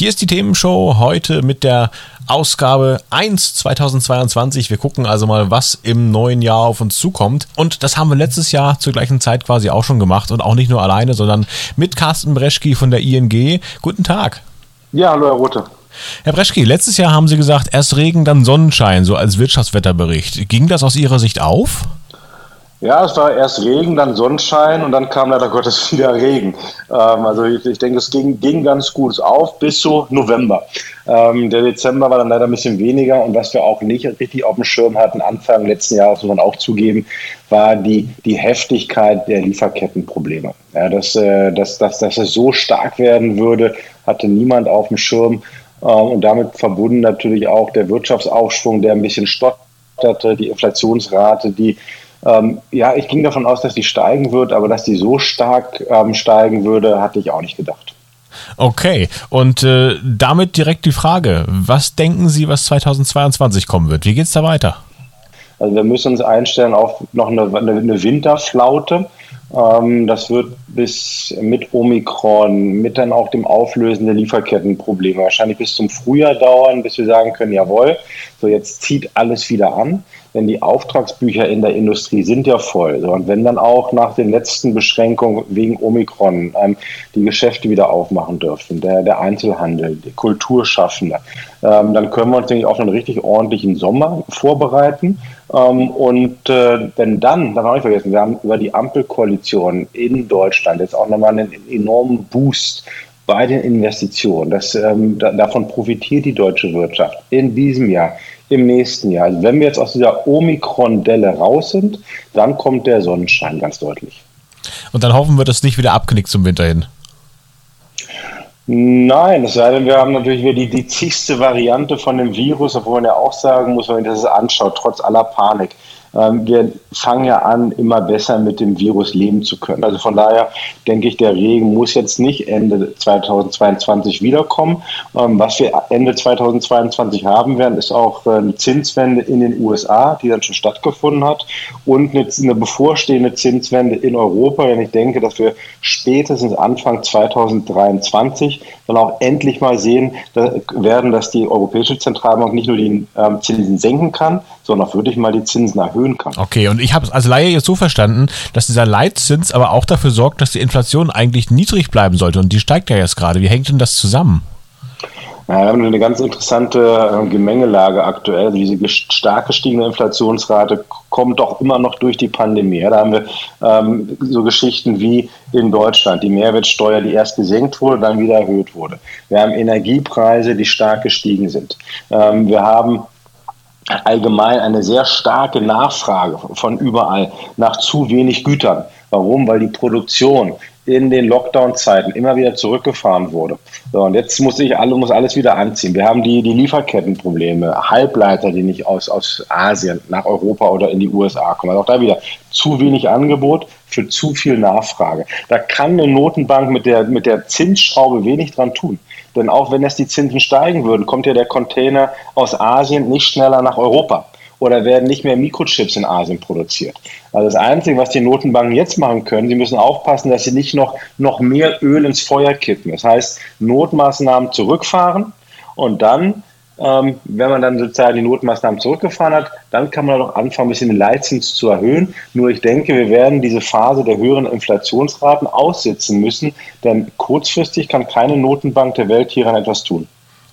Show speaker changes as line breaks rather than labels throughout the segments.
Hier ist die Themenshow heute mit der Ausgabe 1 2022. Wir gucken also mal, was im neuen Jahr auf uns zukommt. Und das haben wir letztes Jahr zur gleichen Zeit quasi auch schon gemacht. Und auch nicht nur alleine, sondern mit Carsten Breschki von der ING. Guten Tag.
Ja, hallo Herr Rote.
Herr Breschki, letztes Jahr haben Sie gesagt, erst Regen, dann Sonnenschein, so als Wirtschaftswetterbericht. Ging das aus Ihrer Sicht auf?
Ja, es war erst Regen, dann Sonnenschein und dann kam leider Gottes wieder Regen. Ähm, also ich, ich, denke, es ging, ging ganz gut auf bis zu November. Ähm, der Dezember war dann leider ein bisschen weniger und was wir auch nicht richtig auf dem Schirm hatten, Anfang letzten Jahres, muss man auch zugeben, war die, die Heftigkeit der Lieferkettenprobleme. Ja, dass, äh, dass, dass, dass es so stark werden würde, hatte niemand auf dem Schirm. Äh, und damit verbunden natürlich auch der Wirtschaftsaufschwung, der ein bisschen stotterte, die Inflationsrate, die ähm, ja, ich ging davon aus, dass die steigen wird, aber dass die so stark ähm, steigen würde, hatte ich auch nicht gedacht.
Okay, und äh, damit direkt die Frage, was denken Sie, was 2022 kommen wird? Wie geht es da weiter?
Also wir müssen uns einstellen auf noch eine, eine Winterflaute. Ähm, das wird bis mit Omikron, mit dann auch dem Auflösen der Lieferkettenprobleme wahrscheinlich bis zum Frühjahr dauern, bis wir sagen können, jawohl, so jetzt zieht alles wieder an denn die Auftragsbücher in der Industrie sind ja voll. und wenn dann auch nach den letzten Beschränkungen wegen Omikron ähm, die Geschäfte wieder aufmachen dürfen, der, der Einzelhandel, die Kulturschaffende, ähm, dann können wir uns, denke ich, auf einen richtig ordentlichen Sommer vorbereiten. Ähm, und äh, wenn dann, darf ich nicht vergessen, wir haben über die Ampelkoalition in Deutschland jetzt auch nochmal einen enormen Boost bei den Investitionen. Das, ähm, da, davon profitiert die deutsche Wirtschaft in diesem Jahr im nächsten Jahr. Also wenn wir jetzt aus dieser Omikron-Delle raus sind, dann kommt der Sonnenschein ganz deutlich.
Und dann hoffen wir, dass es nicht wieder abknickt zum Winter hin.
Nein, es sei denn, wir haben natürlich wieder die, die zigste Variante von dem Virus, obwohl man ja auch sagen muss, wenn man das anschaut, trotz aller Panik. Ähm, wir fangen ja an, immer besser mit dem Virus leben zu können. Also von daher denke ich, der Regen muss jetzt nicht Ende 2022 wiederkommen. Ähm, was wir Ende 2022 haben werden, ist auch äh, eine Zinswende in den USA, die dann schon stattgefunden hat, und eine, bevorstehende Zinswende in Europa. Denn ich denke, dass wir spätestens Anfang 2023 dann auch endlich mal sehen werden, dass die Europäische Zentralbank nicht nur die ähm, Zinsen senken kann, sondern auch wirklich mal die Zinsen erhöhen erhöhen kann.
Okay, und ich habe es als Laie jetzt so verstanden, dass dieser Leitzins aber auch dafür sorgt, dass die Inflation eigentlich niedrig bleiben sollte und die steigt ja jetzt gerade. Wie hängt denn das zusammen?
wir haben eine ganz interessante ähm, Gemengelage aktuell. Also diese stark gestiegene Inflationsrate kommt doch immer noch durch die Pandemie. Da haben wir ähm, so Geschichten wie in Deutschland, die Mehrwertsteuer, die erst gesenkt wurde, dann wieder erhöht wurde. Wir haben Energiepreise, die stark gestiegen sind. Ähm, wir haben allgemein eine sehr starke Nachfrage von überall nach zu wenig Gütern. Warum? Weil die Produktion in den Lockdown-Zeiten immer wieder zurückgefahren wurde. So, und jetzt muss ich alle, muss alles wieder anziehen. Wir haben die, die Lieferkettenprobleme, Halbleiter, die nicht aus, aus Asien nach Europa oder in die USA kommen. Also auch da wieder zu wenig Angebot für zu viel Nachfrage. Da kann eine Notenbank mit der, mit der Zinsschraube wenig dran tun. Denn auch wenn jetzt die Zinsen steigen würden, kommt ja der Container aus Asien nicht schneller nach Europa oder werden nicht mehr Mikrochips in Asien produziert. Also das Einzige, was die Notenbanken jetzt machen können, sie müssen aufpassen, dass sie nicht noch, noch mehr Öl ins Feuer kippen. Das heißt, Notmaßnahmen zurückfahren und dann ähm, wenn man dann sozusagen die Notmaßnahmen zurückgefahren hat, dann kann man doch anfangen, ein bisschen den Leitzins zu erhöhen. Nur ich denke, wir werden diese Phase der höheren Inflationsraten aussitzen müssen, denn kurzfristig kann keine Notenbank der Welt hieran etwas tun.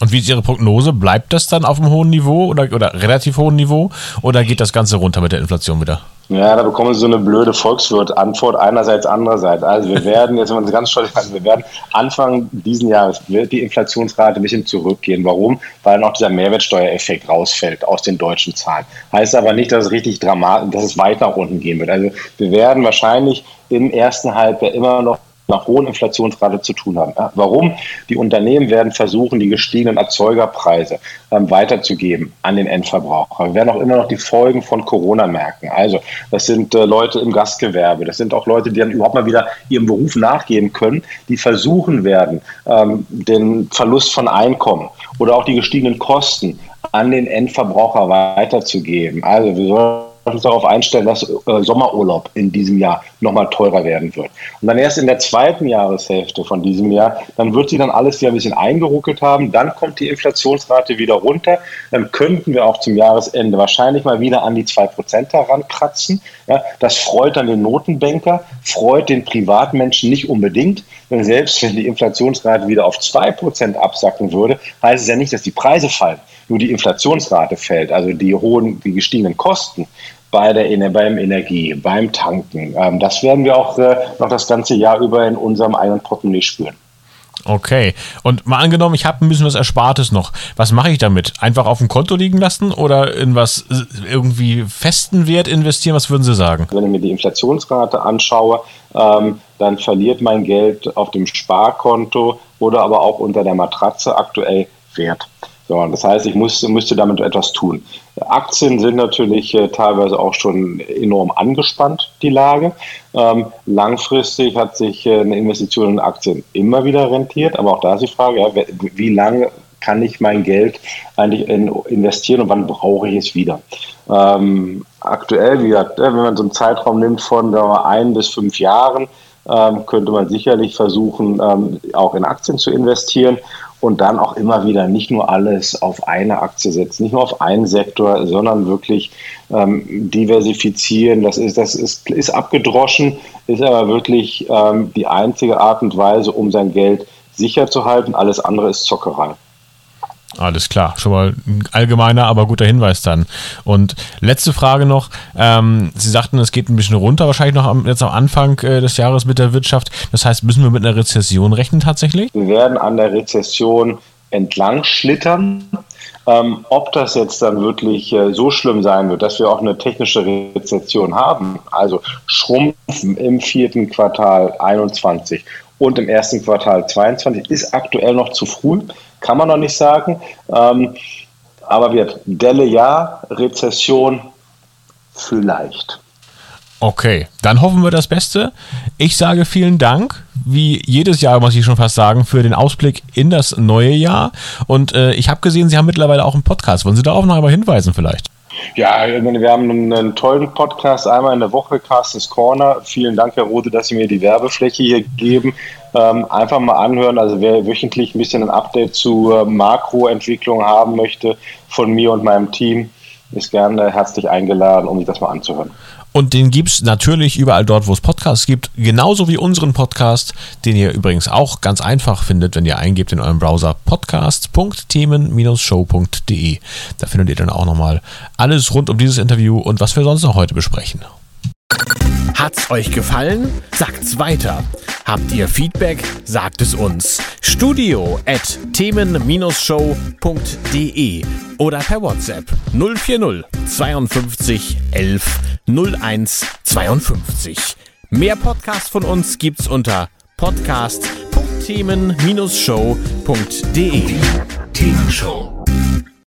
Und wie ist Ihre Prognose? Bleibt das dann auf einem hohen Niveau oder, oder relativ hohen Niveau oder geht das Ganze runter mit der Inflation wieder?
Ja, da bekommen Sie so eine blöde Volkswirt-Antwort einerseits, andererseits. Also wir werden, jetzt wenn man ganz stolz also wir werden Anfang diesen Jahres wird die Inflationsrate ein bisschen zurückgehen. Warum? Weil noch dieser Mehrwertsteuereffekt rausfällt aus den deutschen Zahlen. Heißt aber nicht, dass es richtig dramatisch, dass es weit nach unten gehen wird. Also wir werden wahrscheinlich im ersten Halbjahr immer noch einer hohen Inflationsrate zu tun haben. Warum? Die Unternehmen werden versuchen, die gestiegenen Erzeugerpreise ähm, weiterzugeben an den Endverbraucher. Wir werden auch immer noch die Folgen von Corona merken. Also das sind äh, Leute im Gastgewerbe, das sind auch Leute, die dann überhaupt mal wieder ihrem Beruf nachgehen können, die versuchen werden, ähm, den Verlust von Einkommen oder auch die gestiegenen Kosten an den Endverbraucher weiterzugeben. Also wir sollen uns darauf einstellen, dass äh, Sommerurlaub in diesem Jahr nochmal teurer werden wird. Und dann erst in der zweiten Jahreshälfte von diesem Jahr, dann wird sie dann alles wieder ein bisschen eingeruckelt haben. Dann kommt die Inflationsrate wieder runter. Dann könnten wir auch zum Jahresende wahrscheinlich mal wieder an die 2% herankratzen. Ja, das freut dann den Notenbanker, freut den Privatmenschen nicht unbedingt. Denn selbst wenn die Inflationsrate wieder auf 2% absacken würde, heißt es ja nicht, dass die Preise fallen nur die Inflationsrate fällt, also die hohen, die gestiegenen Kosten bei der, beim Energie, beim Tanken, ähm, das werden wir auch äh, noch das ganze Jahr über in unserem eigenen Portemonnaie spüren.
Okay. Und mal angenommen, ich habe ein bisschen was Erspartes noch. Was mache ich damit? Einfach auf dem Konto liegen lassen oder in was äh, irgendwie festen Wert investieren? Was würden Sie sagen?
Wenn ich mir die Inflationsrate anschaue, ähm, dann verliert mein Geld auf dem Sparkonto oder aber auch unter der Matratze aktuell Wert. So, das heißt, ich muss, müsste damit etwas tun. Aktien sind natürlich äh, teilweise auch schon enorm angespannt, die Lage. Ähm, langfristig hat sich äh, eine Investition in Aktien immer wieder rentiert, aber auch da ist die Frage, ja, wie lange kann ich mein Geld eigentlich in, investieren und wann brauche ich es wieder? Ähm, aktuell, wie gesagt, wenn man so einen Zeitraum nimmt von wir, ein bis fünf Jahren, ähm, könnte man sicherlich versuchen, ähm, auch in Aktien zu investieren und dann auch immer wieder nicht nur alles auf eine Aktie setzen, nicht nur auf einen Sektor, sondern wirklich ähm, diversifizieren. Das ist, das ist, ist abgedroschen, ist aber wirklich ähm, die einzige Art und Weise, um sein Geld sicher zu halten. Alles andere ist Zockerei.
Alles klar, schon mal ein allgemeiner, aber guter Hinweis dann. Und letzte Frage noch. Ähm, Sie sagten, es geht ein bisschen runter, wahrscheinlich noch am, jetzt am Anfang äh, des Jahres mit der Wirtschaft. Das heißt, müssen wir mit einer Rezession rechnen tatsächlich?
Wir werden an der Rezession entlang schlittern. Ähm, ob das jetzt dann wirklich äh, so schlimm sein wird, dass wir auch eine technische Rezession haben, also Schrumpfen im vierten Quartal 21 und im ersten Quartal 22, ist aktuell noch zu früh kann man noch nicht sagen. Ähm, aber wird Delle ja, Rezession vielleicht.
Okay, dann hoffen wir das Beste. Ich sage vielen Dank, wie jedes Jahr muss ich schon fast sagen, für den Ausblick in das neue Jahr. Und äh, ich habe gesehen, Sie haben mittlerweile auch einen Podcast. Wollen Sie darauf noch einmal hinweisen vielleicht?
Ja, wir haben einen, tollen Podcast einmal in der Woche, Carstens Corner. Vielen Dank, Herr Rode, dass Sie mir die Werbefläche hier geben. Ähm, einfach mal anhören. Also wer wöchentlich ein bisschen ein Update zu äh, Makroentwicklung haben möchte von mir und meinem Team, ist gerne herzlich eingeladen, um sich das mal anzuhören.
Und den gibt es natürlich überall dort, wo es Podcasts gibt, genauso wie unseren Podcast, den ihr übrigens auch ganz einfach findet, wenn ihr eingebt in eurem Browser podcast.themen-show.de. Da findet ihr dann auch nochmal alles rund um dieses Interview und was wir sonst noch heute besprechen.
Hat's euch gefallen? Sagt's weiter. Habt ihr Feedback? Sagt es uns. Studio at themen-show.de oder per WhatsApp 040 52 11 01 52. Mehr Podcasts von uns gibt's unter podcast.themen-show.de. Themenshow.